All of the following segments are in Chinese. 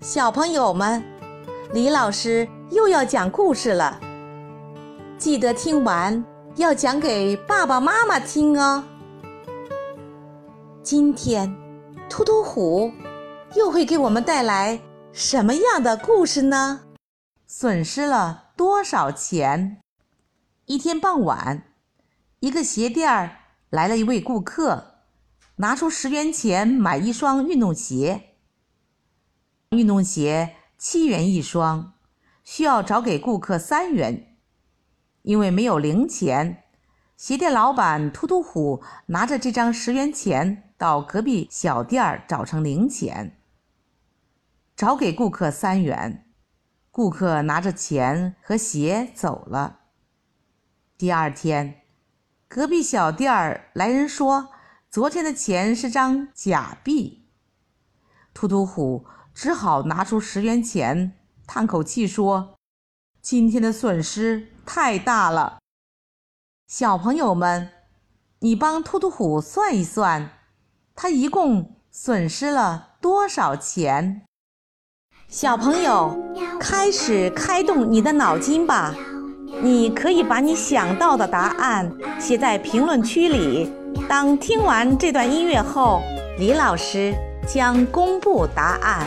小朋友们，李老师又要讲故事了，记得听完要讲给爸爸妈妈听哦。今天，突突虎又会给我们带来什么样的故事呢？损失了多少钱？一天傍晚，一个鞋店儿来了一位顾客，拿出十元钱买一双运动鞋。运动鞋七元一双，需要找给顾客三元，因为没有零钱。鞋店老板秃秃虎拿着这张十元钱到隔壁小店找成零钱，找给顾客三元。顾客拿着钱和鞋走了。第二天，隔壁小店儿来人说，昨天的钱是张假币。秃秃虎。只好拿出十元钱，叹口气说：“今天的损失太大了。”小朋友们，你帮兔兔虎算一算，他一共损失了多少钱？小朋友，开始开动你的脑筋吧！你可以把你想到的答案写在评论区里。当听完这段音乐后，李老师将公布答案。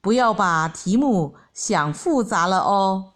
不要把题目想复杂了哦。